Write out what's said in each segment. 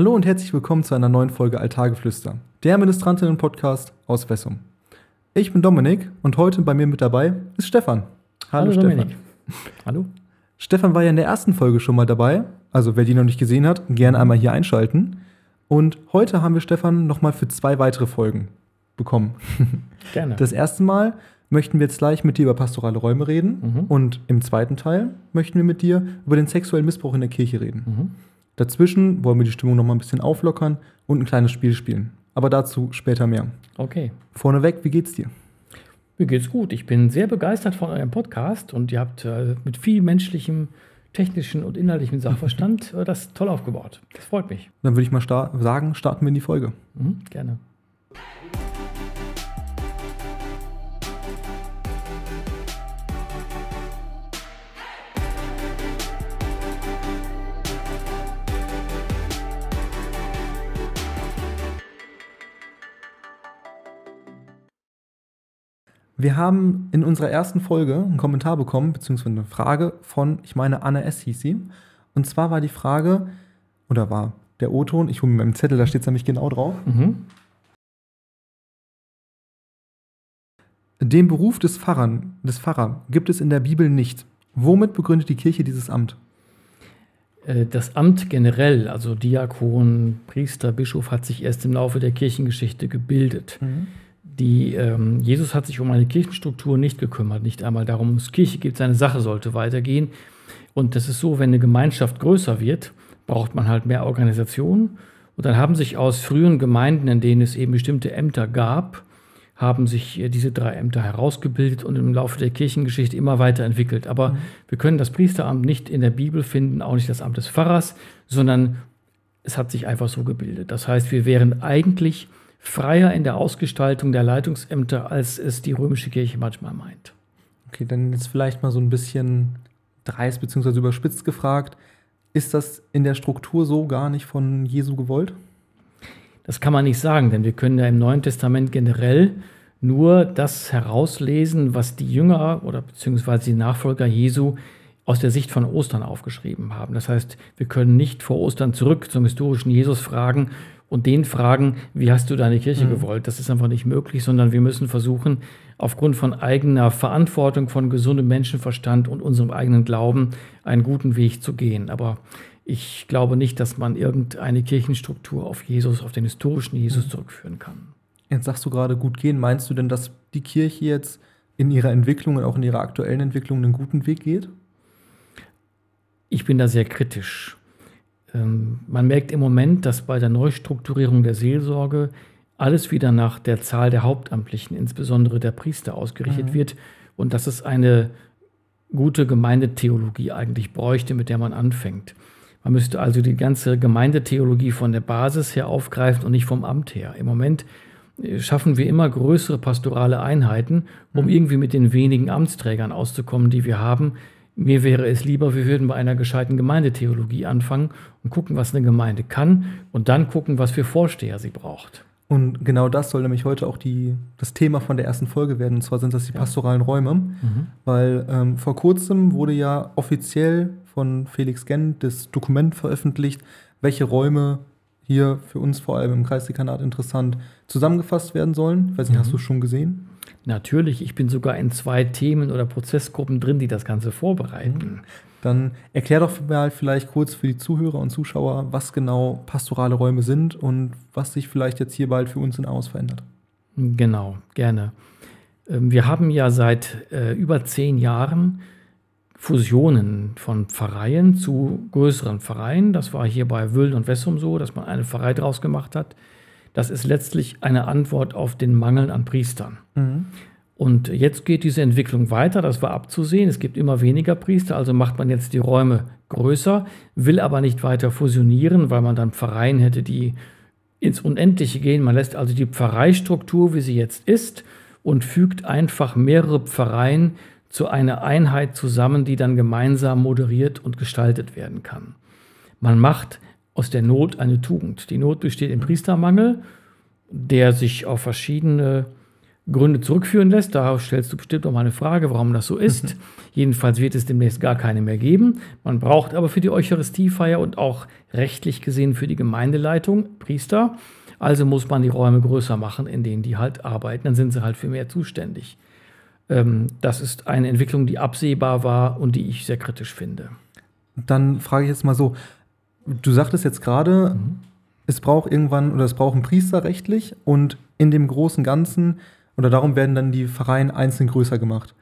Hallo und herzlich willkommen zu einer neuen Folge Altargeflüster, der Ministrantinnen-Podcast aus Wessum. Ich bin Dominik und heute bei mir mit dabei ist Stefan. Hallo, Hallo Stefan. Dominik. Hallo. Stefan war ja in der ersten Folge schon mal dabei, also wer die noch nicht gesehen hat, gerne einmal hier einschalten. Und heute haben wir Stefan nochmal für zwei weitere Folgen bekommen. Gerne. Das erste Mal möchten wir jetzt gleich mit dir über pastorale Räume reden mhm. und im zweiten Teil möchten wir mit dir über den sexuellen Missbrauch in der Kirche reden. Mhm. Dazwischen wollen wir die Stimmung nochmal ein bisschen auflockern und ein kleines Spiel spielen. Aber dazu später mehr. Okay. Vorneweg, wie geht's dir? Mir geht's gut. Ich bin sehr begeistert von eurem Podcast und ihr habt äh, mit viel menschlichem, technischen und inhaltlichem Sachverstand äh, das toll aufgebaut. Das freut mich. Dann würde ich mal star sagen, starten wir in die Folge. Mhm, gerne. Wir haben in unserer ersten Folge einen Kommentar bekommen, beziehungsweise eine Frage von, ich meine, Anna S. hieß sie. Und zwar war die Frage, oder war der O-Ton, ich hole mir meinen Zettel, da steht es nämlich genau drauf. Mhm. Den Beruf des, Pfarrern, des Pfarrer gibt es in der Bibel nicht. Womit begründet die Kirche dieses Amt? Äh, das Amt generell, also Diakon, Priester, Bischof, hat sich erst im Laufe der Kirchengeschichte gebildet. Mhm. Die, ähm, Jesus hat sich um eine Kirchenstruktur nicht gekümmert, nicht einmal darum, es Kirche gibt, seine Sache sollte weitergehen. Und das ist so, wenn eine Gemeinschaft größer wird, braucht man halt mehr Organisation. Und dann haben sich aus frühen Gemeinden, in denen es eben bestimmte Ämter gab, haben sich äh, diese drei Ämter herausgebildet und im Laufe der Kirchengeschichte immer weiterentwickelt. Aber mhm. wir können das Priesteramt nicht in der Bibel finden, auch nicht das Amt des Pfarrers, sondern es hat sich einfach so gebildet. Das heißt, wir wären eigentlich freier in der Ausgestaltung der Leitungsämter, als es die römische Kirche manchmal meint. Okay, dann jetzt vielleicht mal so ein bisschen dreist bzw. überspitzt gefragt. Ist das in der Struktur so gar nicht von Jesu gewollt? Das kann man nicht sagen, denn wir können ja im Neuen Testament generell nur das herauslesen, was die Jünger oder beziehungsweise die Nachfolger Jesu aus der Sicht von Ostern aufgeschrieben haben. Das heißt, wir können nicht vor Ostern zurück zum historischen Jesus fragen und den fragen, wie hast du deine Kirche mhm. gewollt? Das ist einfach nicht möglich, sondern wir müssen versuchen, aufgrund von eigener Verantwortung, von gesundem Menschenverstand und unserem eigenen Glauben einen guten Weg zu gehen. Aber ich glaube nicht, dass man irgendeine Kirchenstruktur auf Jesus, auf den historischen Jesus mhm. zurückführen kann. Jetzt sagst du gerade gut gehen. Meinst du denn, dass die Kirche jetzt in ihrer Entwicklung und auch in ihrer aktuellen Entwicklung einen guten Weg geht? Ich bin da sehr kritisch. Ähm, man merkt im Moment, dass bei der Neustrukturierung der Seelsorge alles wieder nach der Zahl der Hauptamtlichen, insbesondere der Priester, ausgerichtet mhm. wird und dass es eine gute Gemeindetheologie eigentlich bräuchte, mit der man anfängt. Man müsste also die ganze Gemeindetheologie von der Basis her aufgreifen und nicht vom Amt her. Im Moment äh, schaffen wir immer größere pastorale Einheiten, um mhm. irgendwie mit den wenigen Amtsträgern auszukommen, die wir haben. Mir wäre es lieber, wir würden bei einer gescheiten Gemeindetheologie anfangen und gucken, was eine Gemeinde kann und dann gucken, was für Vorsteher sie braucht. Und genau das soll nämlich heute auch die, das Thema von der ersten Folge werden. Und zwar sind das die pastoralen Räume. Mhm. Weil ähm, vor kurzem wurde ja offiziell von Felix Gent das Dokument veröffentlicht, welche Räume hier für uns vor allem im Kreisdekanat interessant zusammengefasst werden sollen. Ich weiß nicht, mhm. hast du es schon gesehen? Natürlich, ich bin sogar in zwei Themen oder Prozessgruppen drin, die das Ganze vorbereiten. Dann erklär doch mal vielleicht kurz für die Zuhörer und Zuschauer, was genau pastorale Räume sind und was sich vielleicht jetzt hier bald für uns in Aus verändert. Genau, gerne. Ähm, wir haben ja seit äh, über zehn Jahren Fusionen von Pfarreien zu größeren Pfarreien. Das war hier bei Wöhlen und Wessum so, dass man eine Pfarrei draus gemacht hat. Das ist letztlich eine Antwort auf den Mangel an Priestern. Mhm. Und jetzt geht diese Entwicklung weiter, das war abzusehen. Es gibt immer weniger Priester, also macht man jetzt die Räume größer, will aber nicht weiter fusionieren, weil man dann Pfarreien hätte, die ins Unendliche gehen. Man lässt also die Pfarreistruktur, wie sie jetzt ist, und fügt einfach mehrere Pfarreien zu einer Einheit zusammen, die dann gemeinsam moderiert und gestaltet werden kann. Man macht aus der Not eine Tugend. Die Not besteht im Priestermangel, der sich auf verschiedene Gründe zurückführen lässt. Darauf stellst du bestimmt auch mal eine Frage, warum das so ist. Mhm. Jedenfalls wird es demnächst gar keine mehr geben. Man braucht aber für die Eucharistiefeier und auch rechtlich gesehen für die Gemeindeleitung Priester. Also muss man die Räume größer machen, in denen die halt arbeiten. Dann sind sie halt für mehr zuständig. Ähm, das ist eine Entwicklung, die absehbar war und die ich sehr kritisch finde. Dann frage ich jetzt mal so, du sagtest jetzt gerade, mhm. es braucht irgendwann oder es braucht einen Priester rechtlich und in dem großen Ganzen oder darum werden dann die Pfarreien einzeln größer gemacht.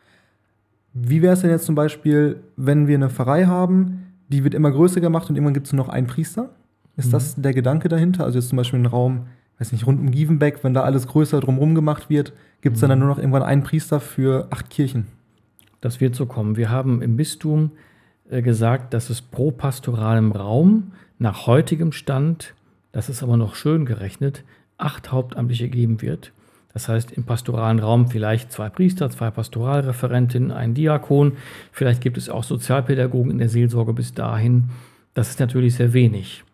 Wie wäre es denn jetzt zum Beispiel, wenn wir eine Pfarrei haben, die wird immer größer gemacht und irgendwann gibt es nur noch einen Priester? Ist mhm. das der Gedanke dahinter? Also jetzt zum Beispiel ein Raum, weiß nicht, rund um Gievenbeck, wenn da alles größer drumherum gemacht wird, gibt es mhm. dann, dann nur noch irgendwann einen Priester für acht Kirchen? Das wird so kommen. Wir haben im Bistum gesagt, dass es pro pastoralem Raum nach heutigem Stand, das ist aber noch schön gerechnet, acht Hauptamtliche geben wird. Das heißt, im pastoralen Raum vielleicht zwei Priester, zwei Pastoralreferentinnen, ein Diakon. Vielleicht gibt es auch Sozialpädagogen in der Seelsorge bis dahin. Das ist natürlich sehr wenig.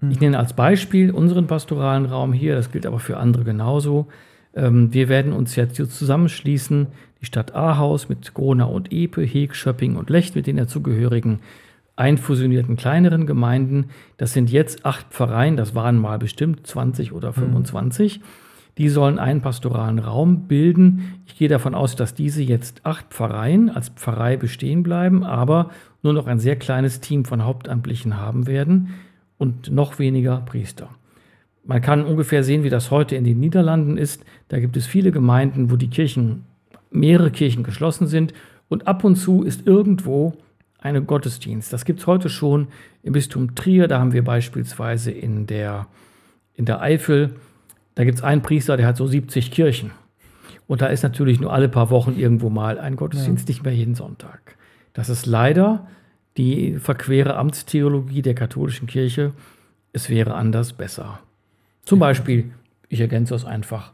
Hm. Ich nenne als Beispiel unseren pastoralen Raum hier, das gilt aber für andere genauso. Ähm, wir werden uns jetzt hier zusammenschließen, die Stadt Ahaus mit Gronau und Epe, Heg, Schöpping und Lecht mit den dazugehörigen einfusionierten kleineren Gemeinden. Das sind jetzt acht Pfarreien, das waren mal bestimmt 20 oder 25. Mhm. Die sollen einen pastoralen Raum bilden. Ich gehe davon aus, dass diese jetzt acht Pfarreien als Pfarrei bestehen bleiben, aber nur noch ein sehr kleines Team von Hauptamtlichen haben werden und noch weniger Priester. Man kann ungefähr sehen, wie das heute in den Niederlanden ist. Da gibt es viele Gemeinden, wo die Kirchen, mehrere Kirchen geschlossen sind und ab und zu ist irgendwo eine Gottesdienst. Das gibt es heute schon im Bistum Trier. Da haben wir beispielsweise in der, in der Eifel, da gibt es einen Priester, der hat so 70 Kirchen. Und da ist natürlich nur alle paar Wochen irgendwo mal ein Gottesdienst, ja. nicht mehr jeden Sonntag. Das ist leider die verquere Amtstheologie der katholischen Kirche. Es wäre anders besser. Zum Beispiel, ich ergänze das einfach,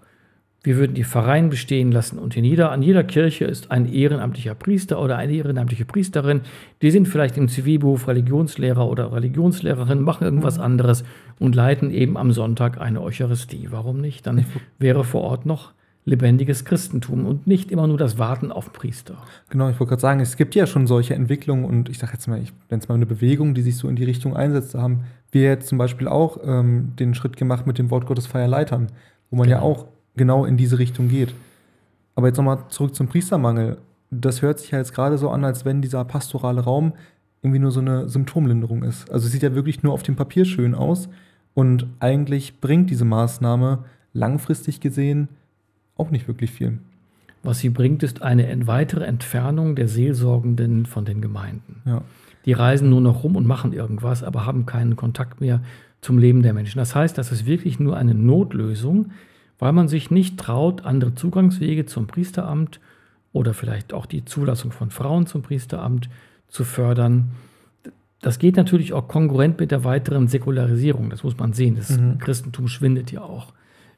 wir würden die Pfarreien bestehen lassen und in jeder, an jeder Kirche ist ein ehrenamtlicher Priester oder eine ehrenamtliche Priesterin. Die sind vielleicht im Zivilberuf Religionslehrer oder Religionslehrerin, machen irgendwas mhm. anderes und leiten eben am Sonntag eine Eucharistie. Warum nicht? Dann wäre vor Ort noch lebendiges Christentum und nicht immer nur das Warten auf Priester. Genau, ich wollte gerade sagen, es gibt ja schon solche Entwicklungen und ich sage jetzt mal, ich nenne es mal eine Bewegung, die sich so in die Richtung einsetzt. Da haben wir jetzt zum Beispiel auch ähm, den Schritt gemacht mit dem Wort Gottes Feierleitern, wo man genau. ja auch genau in diese Richtung geht. Aber jetzt nochmal zurück zum Priestermangel. Das hört sich ja jetzt gerade so an, als wenn dieser pastorale Raum irgendwie nur so eine Symptomlinderung ist. Also es sieht ja wirklich nur auf dem Papier schön aus und eigentlich bringt diese Maßnahme langfristig gesehen auch nicht wirklich viel. Was sie bringt, ist eine weitere Entfernung der Seelsorgenden von den Gemeinden. Ja. Die reisen nur noch rum und machen irgendwas, aber haben keinen Kontakt mehr zum Leben der Menschen. Das heißt, das ist wirklich nur eine Notlösung, weil man sich nicht traut, andere Zugangswege zum Priesteramt oder vielleicht auch die Zulassung von Frauen zum Priesteramt zu fördern. Das geht natürlich auch konkurrent mit der weiteren Säkularisierung, das muss man sehen. Das mhm. Christentum schwindet ja auch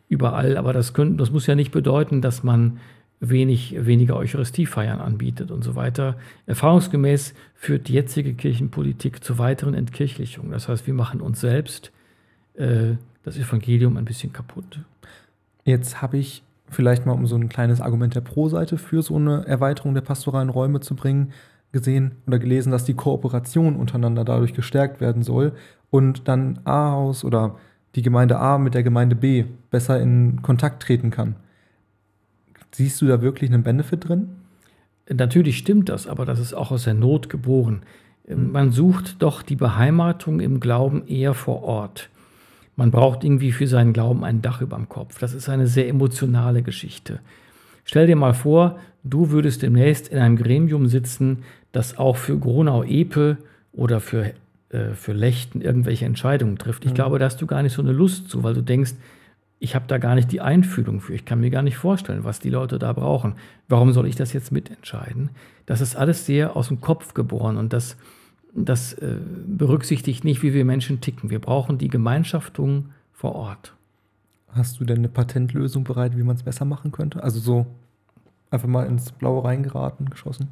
überall, aber das, können, das muss ja nicht bedeuten, dass man wenig, weniger Eucharistiefeiern anbietet und so weiter. Erfahrungsgemäß führt die jetzige Kirchenpolitik zu weiteren Entkirchlichungen. Das heißt, wir machen uns selbst äh, das Evangelium ein bisschen kaputt. Jetzt habe ich vielleicht mal, um so ein kleines Argument der Pro-Seite für so eine Erweiterung der pastoralen Räume zu bringen, gesehen oder gelesen, dass die Kooperation untereinander dadurch gestärkt werden soll und dann A-Haus oder die Gemeinde A mit der Gemeinde B besser in Kontakt treten kann. Siehst du da wirklich einen Benefit drin? Natürlich stimmt das, aber das ist auch aus der Not geboren. Ähm, man sucht doch die Beheimatung im Glauben eher vor Ort. Man braucht irgendwie für seinen Glauben ein Dach über dem Kopf. Das ist eine sehr emotionale Geschichte. Stell dir mal vor, du würdest demnächst in einem Gremium sitzen, das auch für Gronau-Epe oder für, äh, für Lechten irgendwelche Entscheidungen trifft. Ich mhm. glaube, da hast du gar nicht so eine Lust zu, weil du denkst, ich habe da gar nicht die Einfühlung für. Ich kann mir gar nicht vorstellen, was die Leute da brauchen. Warum soll ich das jetzt mitentscheiden? Das ist alles sehr aus dem Kopf geboren und das, das äh, berücksichtigt nicht, wie wir Menschen ticken. Wir brauchen die Gemeinschaftung vor Ort. Hast du denn eine Patentlösung bereit, wie man es besser machen könnte? Also so einfach mal ins Blaue reingeraten, geschossen?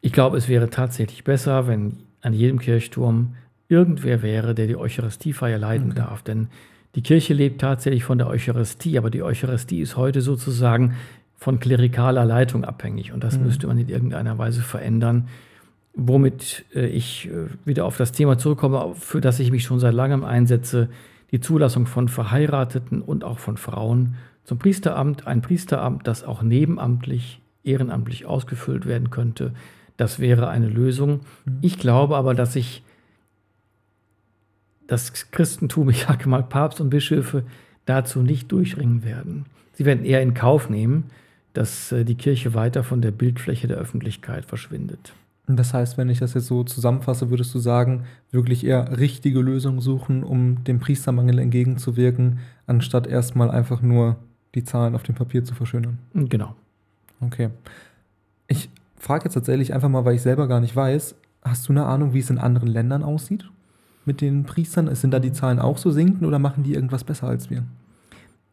Ich glaube, es wäre tatsächlich besser, wenn an jedem Kirchturm irgendwer wäre, der die Eucharistiefeier leiten okay. darf. Denn die Kirche lebt tatsächlich von der Eucharistie, aber die Eucharistie ist heute sozusagen von klerikaler Leitung abhängig. Und das mhm. müsste man in irgendeiner Weise verändern. Womit äh, ich äh, wieder auf das Thema zurückkomme, für das ich mich schon seit langem einsetze, die Zulassung von Verheirateten und auch von Frauen zum Priesteramt. Ein Priesteramt, das auch nebenamtlich, ehrenamtlich ausgefüllt werden könnte. Das wäre eine Lösung. Mhm. Ich glaube aber, dass sich das Christentum, ich sage mal Papst und Bischöfe, dazu nicht durchringen werden. Sie werden eher in Kauf nehmen, dass äh, die Kirche weiter von der Bildfläche der Öffentlichkeit verschwindet. Das heißt, wenn ich das jetzt so zusammenfasse, würdest du sagen, wirklich eher richtige Lösungen suchen, um dem Priestermangel entgegenzuwirken, anstatt erstmal einfach nur die Zahlen auf dem Papier zu verschönern. Genau. Okay. Ich frage jetzt tatsächlich einfach mal, weil ich selber gar nicht weiß, hast du eine Ahnung, wie es in anderen Ländern aussieht mit den Priestern? Sind da die Zahlen auch so sinkend oder machen die irgendwas besser als wir?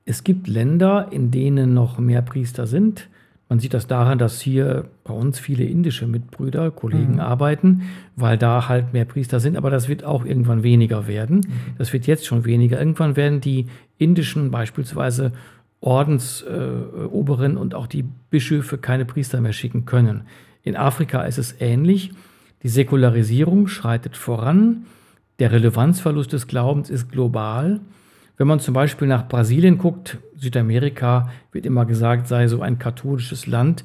Es gibt Länder, in denen noch mehr Priester sind. Man sieht das daran, dass hier bei uns viele indische Mitbrüder, Kollegen mhm. arbeiten, weil da halt mehr Priester sind. Aber das wird auch irgendwann weniger werden. Mhm. Das wird jetzt schon weniger. Irgendwann werden die indischen beispielsweise Ordensoberen äh, und auch die Bischöfe keine Priester mehr schicken können. In Afrika ist es ähnlich. Die Säkularisierung schreitet voran. Der Relevanzverlust des Glaubens ist global. Wenn man zum Beispiel nach Brasilien guckt, Südamerika wird immer gesagt, sei so ein katholisches Land.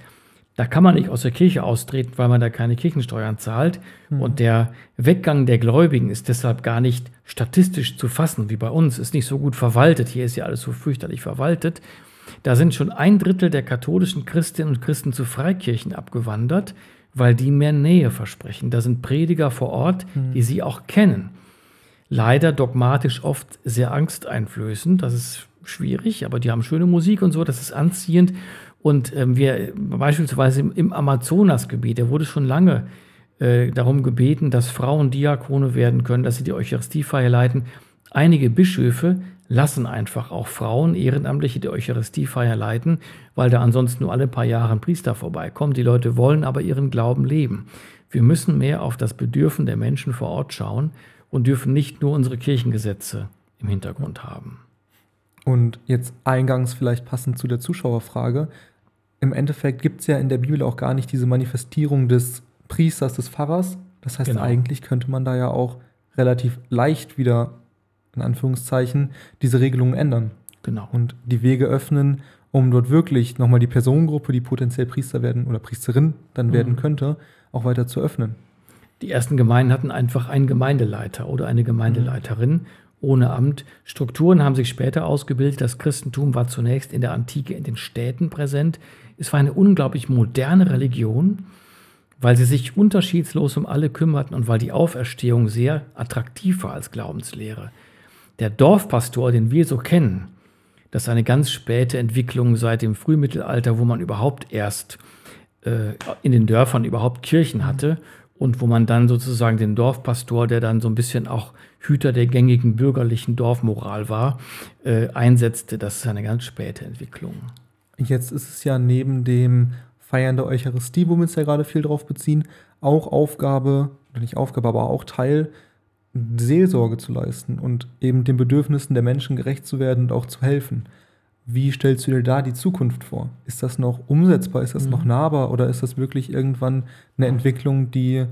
Da kann man nicht aus der Kirche austreten, weil man da keine Kirchensteuern zahlt. Mhm. Und der Weggang der Gläubigen ist deshalb gar nicht statistisch zu fassen, wie bei uns. Ist nicht so gut verwaltet. Hier ist ja alles so fürchterlich verwaltet. Da sind schon ein Drittel der katholischen Christinnen und Christen zu Freikirchen abgewandert, weil die mehr Nähe versprechen. Da sind Prediger vor Ort, mhm. die sie auch kennen leider dogmatisch oft sehr angsteinflößend. Das ist schwierig, aber die haben schöne Musik und so, das ist anziehend. Und ähm, wir beispielsweise im, im Amazonasgebiet, da wurde schon lange äh, darum gebeten, dass Frauen Diakone werden können, dass sie die Eucharistiefeier leiten. Einige Bischöfe lassen einfach auch Frauen Ehrenamtliche die Eucharistiefeier leiten, weil da ansonsten nur alle paar Jahre ein Priester vorbeikommt. Die Leute wollen aber ihren Glauben leben. Wir müssen mehr auf das Bedürfen der Menschen vor Ort schauen und dürfen nicht nur unsere Kirchengesetze im Hintergrund haben. Und jetzt eingangs vielleicht passend zu der Zuschauerfrage. Im Endeffekt gibt es ja in der Bibel auch gar nicht diese Manifestierung des Priesters, des Pfarrers. Das heißt, genau. eigentlich könnte man da ja auch relativ leicht wieder, in Anführungszeichen, diese Regelungen ändern. Genau. Und die Wege öffnen, um dort wirklich nochmal die Personengruppe, die potenziell Priester werden oder Priesterin dann mhm. werden könnte, auch weiter zu öffnen. Die ersten Gemeinden hatten einfach einen Gemeindeleiter oder eine Gemeindeleiterin ohne Amt. Strukturen haben sich später ausgebildet. Das Christentum war zunächst in der Antike in den Städten präsent. Es war eine unglaublich moderne Religion, weil sie sich unterschiedslos um alle kümmerten und weil die Auferstehung sehr attraktiv war als Glaubenslehre. Der Dorfpastor, den wir so kennen, das ist eine ganz späte Entwicklung seit dem Frühmittelalter, wo man überhaupt erst äh, in den Dörfern überhaupt Kirchen hatte und wo man dann sozusagen den Dorfpastor, der dann so ein bisschen auch Hüter der gängigen bürgerlichen Dorfmoral war, äh, einsetzte. Das ist eine ganz späte Entwicklung. Jetzt ist es ja neben dem Feiern der Eucharistie, wo wir uns ja gerade viel drauf beziehen, auch Aufgabe, nicht Aufgabe, aber auch Teil, Seelsorge zu leisten und eben den Bedürfnissen der Menschen gerecht zu werden und auch zu helfen. Wie stellst du dir da die Zukunft vor? Ist das noch umsetzbar? Ist das mhm. noch nahbar? Oder ist das wirklich irgendwann eine Entwicklung, die,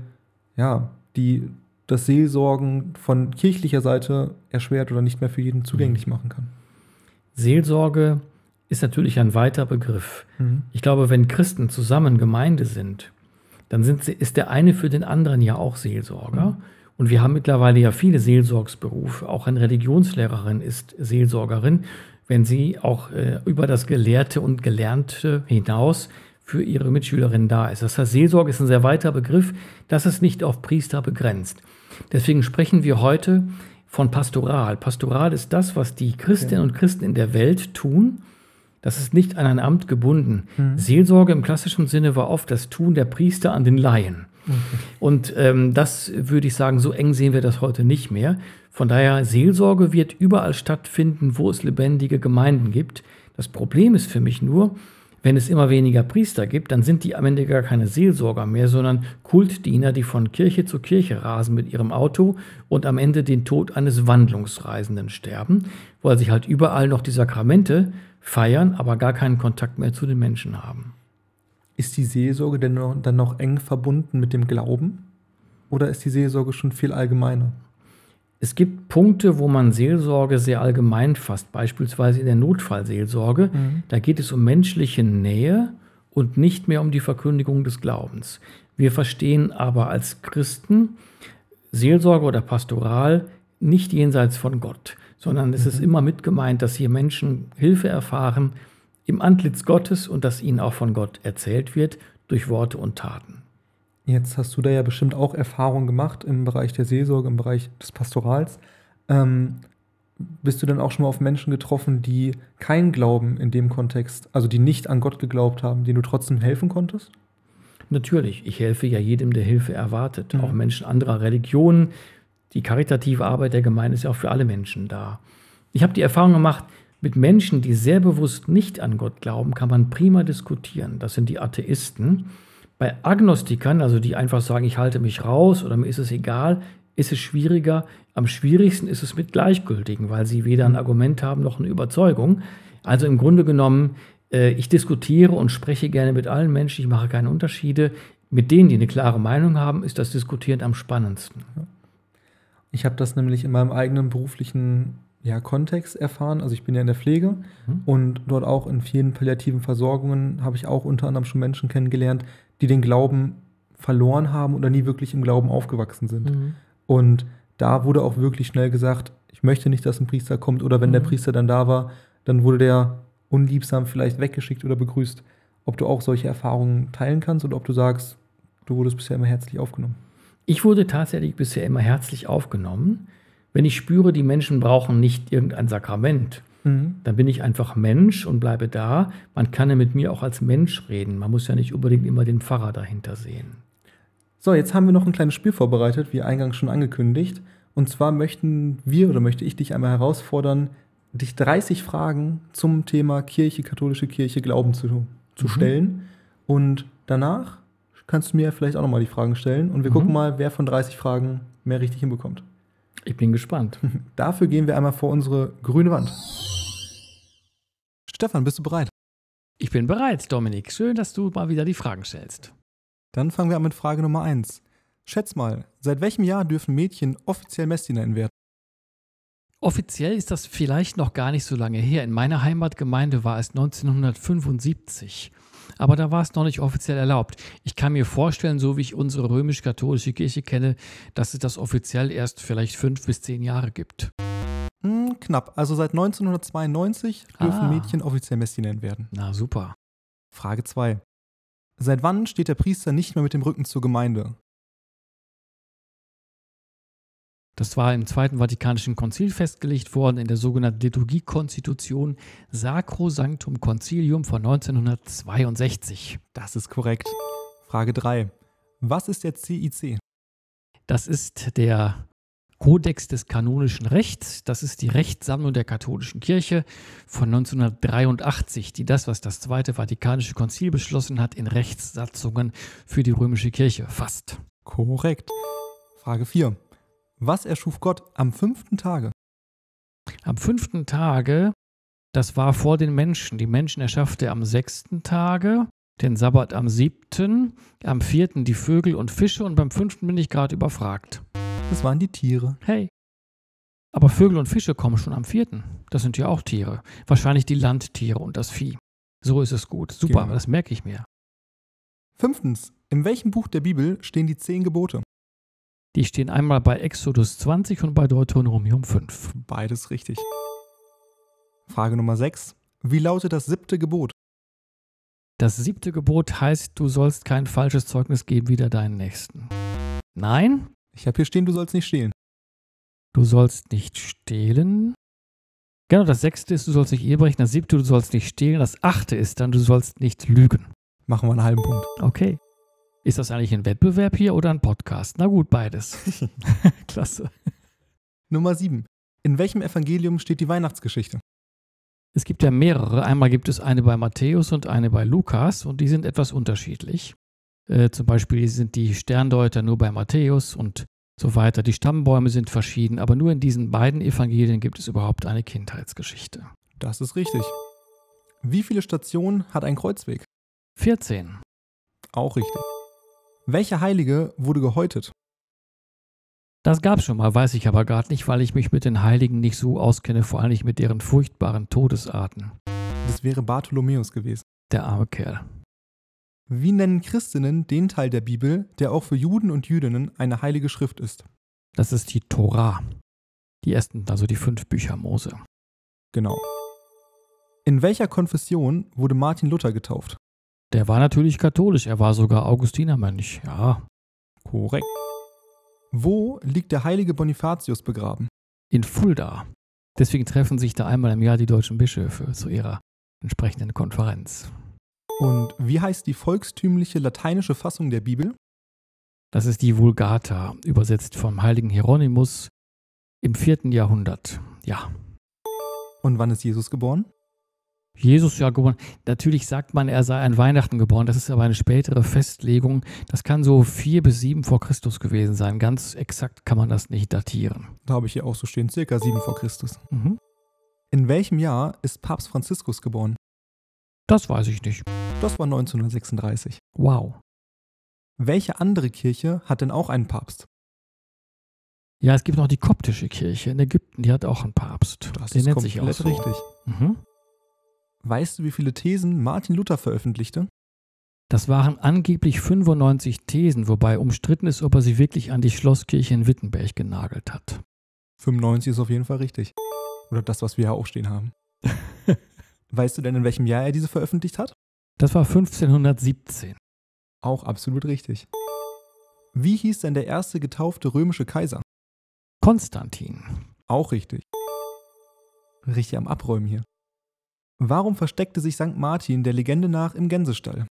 ja, die das Seelsorgen von kirchlicher Seite erschwert oder nicht mehr für jeden zugänglich mhm. machen kann? Seelsorge ist natürlich ein weiter Begriff. Mhm. Ich glaube, wenn Christen zusammen Gemeinde sind, dann sind ist der eine für den anderen ja auch Seelsorger. Mhm. Und wir haben mittlerweile ja viele Seelsorgsberufe. Auch eine Religionslehrerin ist Seelsorgerin wenn sie auch äh, über das Gelehrte und Gelernte hinaus für ihre Mitschülerinnen da ist. Das heißt, Seelsorge ist ein sehr weiter Begriff, das ist nicht auf Priester begrenzt. Deswegen sprechen wir heute von Pastoral. Pastoral ist das, was die Christinnen und Christen in der Welt tun. Das ist nicht an ein Amt gebunden. Mhm. Seelsorge im klassischen Sinne war oft das Tun der Priester an den Laien. Okay. Und ähm, das würde ich sagen, so eng sehen wir das heute nicht mehr. Von daher, Seelsorge wird überall stattfinden, wo es lebendige Gemeinden gibt. Das Problem ist für mich nur, Wenn es immer weniger Priester gibt, dann sind die am Ende gar keine Seelsorger mehr, sondern Kultdiener, die von Kirche zu Kirche rasen mit ihrem Auto und am Ende den Tod eines Wandlungsreisenden sterben, weil sich halt überall noch die Sakramente feiern, aber gar keinen Kontakt mehr zu den Menschen haben. Ist die Seelsorge denn dann noch eng verbunden mit dem Glauben? Oder ist die Seelsorge schon viel allgemeiner? Es gibt Punkte, wo man Seelsorge sehr allgemein fasst, beispielsweise in der Notfallseelsorge. Mhm. Da geht es um menschliche Nähe und nicht mehr um die Verkündigung des Glaubens. Wir verstehen aber als Christen Seelsorge oder Pastoral nicht jenseits von Gott, sondern es mhm. ist immer mit gemeint, dass hier Menschen Hilfe erfahren im Antlitz Gottes und dass ihnen auch von Gott erzählt wird durch Worte und Taten. Jetzt hast du da ja bestimmt auch Erfahrungen gemacht im Bereich der Seelsorge, im Bereich des Pastorals. Ähm, bist du dann auch schon mal auf Menschen getroffen, die keinen Glauben in dem Kontext, also die nicht an Gott geglaubt haben, denen du trotzdem helfen konntest? Natürlich, ich helfe ja jedem, der Hilfe erwartet, mhm. auch Menschen anderer Religionen. Die karitative Arbeit der Gemeinde ist ja auch für alle Menschen da. Ich habe die Erfahrung gemacht, mit Menschen, die sehr bewusst nicht an Gott glauben, kann man prima diskutieren. Das sind die Atheisten. Bei Agnostikern, also die einfach sagen, ich halte mich raus oder mir ist es egal, ist es schwieriger. Am schwierigsten ist es mit Gleichgültigen, weil sie weder ein Argument haben noch eine Überzeugung. Also im Grunde genommen, äh, ich diskutiere und spreche gerne mit allen Menschen, ich mache keine Unterschiede. Mit denen, die eine klare Meinung haben, ist das Diskutieren am spannendsten. Ich habe das nämlich in meinem eigenen beruflichen ja, Kontext erfahren. Also ich bin ja in der Pflege mhm. und dort auch in vielen palliativen Versorgungen habe ich auch unter anderem schon Menschen kennengelernt, die den Glauben verloren haben oder nie wirklich im Glauben aufgewachsen sind. Mhm. Und da wurde auch wirklich schnell gesagt, ich möchte nicht, dass ein Priester kommt oder wenn mhm. der Priester dann da war, dann wurde der unliebsam vielleicht weggeschickt oder begrüßt. Ob du auch solche Erfahrungen teilen kannst oder ob du sagst, du wurdest bisher immer herzlich aufgenommen. Ich wurde tatsächlich bisher immer herzlich aufgenommen. Wenn ich spüre, die Menschen brauchen nicht irgendein Sakrament, Mhm. Dann bin ich einfach Mensch und bleibe da. Man kann ja mit mir auch als Mensch reden. Man muss ja nicht unbedingt immer den Pfarrer dahinter sehen. So, jetzt haben wir noch ein kleines Spiel vorbereitet, wie eingangs schon angekündigt. Und zwar möchten wir oder möchte ich dich einmal herausfordern, dich 30 Fragen zum Thema Kirche, katholische Kirche, Glauben zu, zu mhm. stellen. Und danach kannst du mir vielleicht auch nochmal die Fragen stellen. Und wir mhm. gucken mal, wer von 30 Fragen mehr richtig hinbekommt. Ich bin gespannt. Dafür gehen wir einmal vor unsere grüne Wand. Stefan, bist du bereit? Ich bin bereit, Dominik. Schön, dass du mal wieder die Fragen stellst. Dann fangen wir an mit Frage Nummer 1. Schätz mal, seit welchem Jahr dürfen Mädchen offiziell Messdienerin werden? Offiziell ist das vielleicht noch gar nicht so lange her. In meiner Heimatgemeinde war es 1975. Aber da war es noch nicht offiziell erlaubt. Ich kann mir vorstellen, so wie ich unsere römisch-katholische Kirche kenne, dass es das offiziell erst vielleicht fünf bis zehn Jahre gibt. Hm, knapp. Also seit 1992 dürfen ah. Mädchen offiziell Messdienerin werden. Na super. Frage 2. Seit wann steht der Priester nicht mehr mit dem Rücken zur Gemeinde? Das war im Zweiten Vatikanischen Konzil festgelegt worden in der sogenannten Liturgiekonstitution Sacrosanctum Concilium von 1962. Das ist korrekt. Frage 3. Was ist der CIC? Das ist der Kodex des kanonischen Rechts. Das ist die Rechtssammlung der katholischen Kirche von 1983, die das, was das Zweite Vatikanische Konzil beschlossen hat, in Rechtssatzungen für die römische Kirche fasst. Korrekt. Frage 4. Was erschuf Gott am fünften Tage? Am fünften Tage, das war vor den Menschen. Die Menschen erschaffte er am sechsten Tage, den Sabbat am siebten, am vierten die Vögel und Fische und beim fünften bin ich gerade überfragt. Das waren die Tiere. Hey. Aber Vögel und Fische kommen schon am vierten. Das sind ja auch Tiere. Wahrscheinlich die Landtiere und das Vieh. So ist es gut. Super, genau. das merke ich mir. Fünftens. In welchem Buch der Bibel stehen die zehn Gebote? Die stehen einmal bei Exodus 20 und bei Deuteronomium 5. Beides richtig. Frage Nummer 6. Wie lautet das siebte Gebot? Das siebte Gebot heißt, du sollst kein falsches Zeugnis geben wider deinen Nächsten. Nein, ich habe hier stehen, du sollst nicht stehlen. Du sollst nicht stehlen. Genau, das sechste ist, du sollst nicht ehebrechen. Das siebte, du sollst nicht stehlen. Das achte ist dann, du sollst nicht lügen. Machen wir einen halben Punkt. Okay. Ist das eigentlich ein Wettbewerb hier oder ein Podcast? Na gut, beides. Klasse. Nummer sieben. In welchem Evangelium steht die Weihnachtsgeschichte? Es gibt ja mehrere. Einmal gibt es eine bei Matthäus und eine bei Lukas und die sind etwas unterschiedlich. Äh, zum Beispiel sind die Sterndeuter nur bei Matthäus und so weiter. Die Stammbäume sind verschieden, aber nur in diesen beiden Evangelien gibt es überhaupt eine Kindheitsgeschichte. Das ist richtig. Wie viele Stationen hat ein Kreuzweg? 14. Auch richtig. Welche Heilige wurde gehäutet? Das gab es schon mal, weiß ich aber gerade nicht, weil ich mich mit den Heiligen nicht so auskenne, vor allem nicht mit deren furchtbaren Todesarten. Das wäre Bartholomäus gewesen. Der arme Kerl. Wie nennen Christinnen den Teil der Bibel, der auch für Juden und Jüdinnen eine heilige Schrift ist? Das ist die Torah. Die ersten, also die fünf Bücher Mose. Genau. In welcher Konfession wurde Martin Luther getauft? Der war natürlich katholisch, er war sogar Augustinermönch, ja. Korrekt. Wo liegt der heilige Bonifatius begraben? In Fulda. Deswegen treffen sich da einmal im Jahr die deutschen Bischöfe zu ihrer entsprechenden Konferenz. Und wie heißt die volkstümliche lateinische Fassung der Bibel? Das ist die Vulgata, übersetzt vom heiligen Hieronymus im vierten Jahrhundert. Ja. Und wann ist Jesus geboren? Jesus ja geboren. Natürlich sagt man, er sei an Weihnachten geboren. Das ist aber eine spätere Festlegung. Das kann so vier bis sieben vor Christus gewesen sein. Ganz exakt kann man das nicht datieren. Da habe ich hier auch so stehen, circa sieben vor Christus. Mhm. In welchem Jahr ist Papst Franziskus geboren? Das weiß ich nicht. Das war 1936. Wow. Welche andere Kirche hat denn auch einen Papst? Ja, es gibt noch die koptische Kirche in Ägypten, die hat auch einen Papst. Das Der ist nennt sich auch so. richtig. Mhm. Weißt du, wie viele Thesen Martin Luther veröffentlichte? Das waren angeblich 95 Thesen, wobei umstritten ist, ob er sie wirklich an die Schlosskirche in Wittenberg genagelt hat. 95 ist auf jeden Fall richtig. Oder das, was wir hier auch stehen haben. weißt du denn, in welchem Jahr er diese veröffentlicht hat? Das war 1517. Auch absolut richtig. Wie hieß denn der erste getaufte römische Kaiser? Konstantin. Auch richtig. Richtig am Abräumen hier. Warum versteckte sich St. Martin der Legende nach im Gänsestall?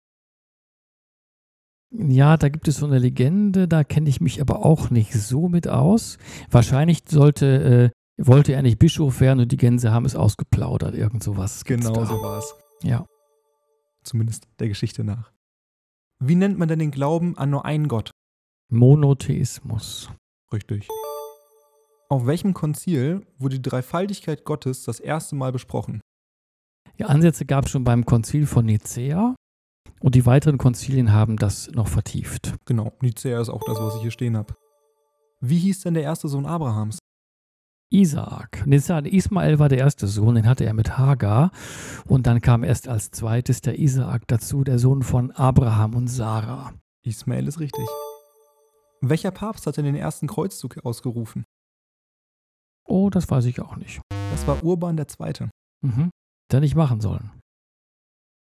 Ja, da gibt es so eine Legende, da kenne ich mich aber auch nicht so mit aus. Wahrscheinlich sollte, äh, wollte er nicht Bischof werden und die Gänse haben es ausgeplaudert, irgend sowas. Genau so war es. Ja. Zumindest der Geschichte nach. Wie nennt man denn den Glauben an nur einen Gott? Monotheismus. Richtig. Auf welchem Konzil wurde die Dreifaltigkeit Gottes das erste Mal besprochen? Ja, Ansätze gab es schon beim Konzil von Nicea und die weiteren Konzilien haben das noch vertieft. Genau, Nicea ist auch das, was ich hier stehen habe. Wie hieß denn der erste Sohn Abrahams? Isaak. Ismael war der erste Sohn, den hatte er mit Hagar. Und dann kam erst als zweites der Isaak dazu, der Sohn von Abraham und Sarah. Ismael ist richtig. Welcher Papst hat denn den ersten Kreuzzug ausgerufen? Oh, das weiß ich auch nicht. Das war Urban II. Mhm der nicht machen sollen.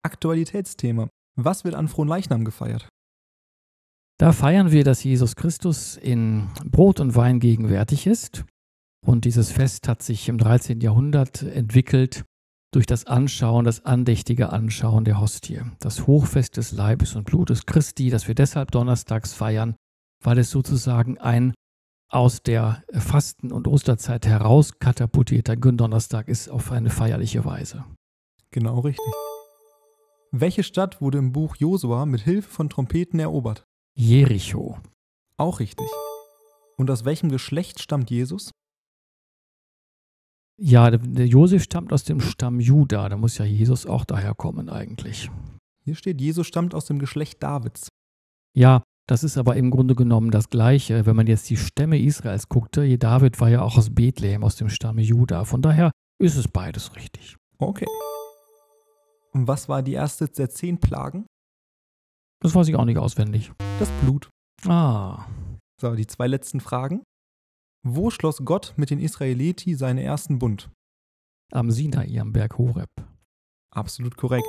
Aktualitätsthema. Was wird an Frohen Leichnam gefeiert? Da feiern wir, dass Jesus Christus in Brot und Wein gegenwärtig ist. Und dieses Fest hat sich im 13. Jahrhundert entwickelt durch das Anschauen, das andächtige Anschauen der Hostie. Das Hochfest des Leibes und Blutes Christi, das wir deshalb donnerstags feiern, weil es sozusagen ein aus der Fasten- und Osterzeit heraus katapultierter Gründonnerstag ist auf eine feierliche Weise. Genau richtig. Welche Stadt wurde im Buch Josua mit Hilfe von Trompeten erobert? Jericho. Auch richtig. Und aus welchem Geschlecht stammt Jesus? Ja, der, der Josef stammt aus dem Stamm Juda. Da muss ja Jesus auch daher kommen eigentlich. Hier steht, Jesus stammt aus dem Geschlecht Davids. Ja, das ist aber im Grunde genommen das Gleiche. Wenn man jetzt die Stämme Israels guckte, David war ja auch aus Bethlehem, aus dem Stamme Juda. Von daher ist es beides richtig. Okay. Und was war die erste der zehn Plagen? Das weiß ich auch nicht auswendig. Das Blut. Ah. So, die zwei letzten Fragen. Wo schloss Gott mit den Israeliti seinen ersten Bund? Am Sinai, am Berg Horeb. Absolut korrekt.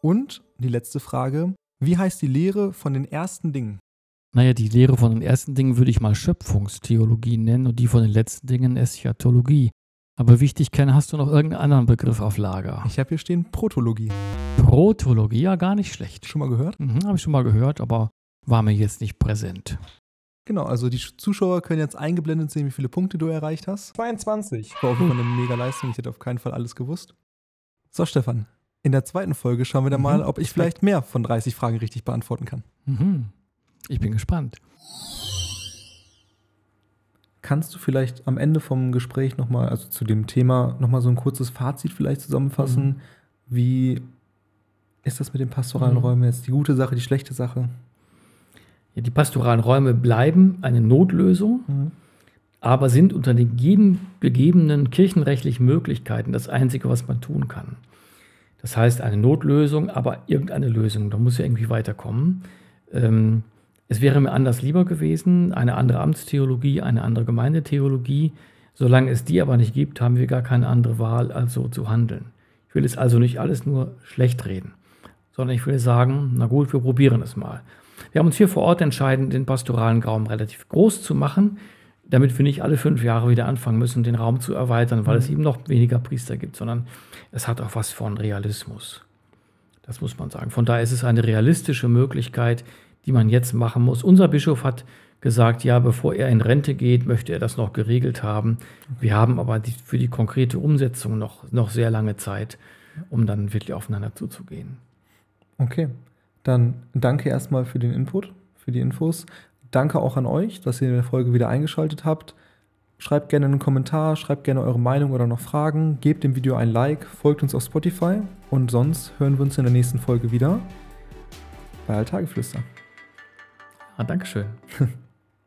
Und die letzte Frage. Wie heißt die Lehre von den ersten Dingen? Naja, die Lehre von den ersten Dingen würde ich mal Schöpfungstheologie nennen und die von den letzten Dingen Eschatologie. Aber wichtig kennen, hast du noch irgendeinen anderen Begriff auf Lager? Ich habe hier stehen Protologie. Protologie, ja, gar nicht schlecht. Schon mal gehört? Mhm, habe ich schon mal gehört, aber war mir jetzt nicht präsent. Genau, also die Zuschauer können jetzt eingeblendet sehen, wie viele Punkte du erreicht hast. 22. War auf jeden Fall eine mega Leistung. Ich hätte auf keinen Fall alles gewusst. So, Stefan, in der zweiten Folge schauen wir dann mhm, mal, ob ich vielleicht mehr von 30 Fragen richtig beantworten kann. Mhm. Ich bin gespannt. Kannst du vielleicht am Ende vom Gespräch nochmal, also zu dem Thema, nochmal so ein kurzes Fazit vielleicht zusammenfassen? Mhm. Wie ist das mit den pastoralen mhm. Räumen jetzt? Die gute Sache, die schlechte Sache? Die pastoralen Räume bleiben eine Notlösung, mhm. aber sind unter den gegebenen kirchenrechtlichen Möglichkeiten das Einzige, was man tun kann. Das heißt, eine Notlösung, aber irgendeine Lösung. Da muss ja irgendwie weiterkommen. Ähm, es wäre mir anders lieber gewesen, eine andere Amtstheologie, eine andere Gemeindetheologie. Solange es die aber nicht gibt, haben wir gar keine andere Wahl, als so zu handeln. Ich will es also nicht alles nur schlecht reden, sondern ich will sagen, na gut, wir probieren es mal. Wir haben uns hier vor Ort entschieden, den pastoralen Raum relativ groß zu machen, damit wir nicht alle fünf Jahre wieder anfangen müssen, den Raum zu erweitern, weil mhm. es eben noch weniger Priester gibt, sondern es hat auch was von Realismus. Das muss man sagen. Von daher ist es eine realistische Möglichkeit, die man jetzt machen muss. Unser Bischof hat gesagt, ja, bevor er in Rente geht, möchte er das noch geregelt haben. Wir haben aber die, für die konkrete Umsetzung noch, noch sehr lange Zeit, um dann wirklich aufeinander zuzugehen. Okay, dann danke erstmal für den Input, für die Infos. Danke auch an euch, dass ihr in der Folge wieder eingeschaltet habt. Schreibt gerne einen Kommentar, schreibt gerne eure Meinung oder noch Fragen, gebt dem Video ein Like, folgt uns auf Spotify und sonst hören wir uns in der nächsten Folge wieder bei Alltageflüster. Ah, Dankeschön.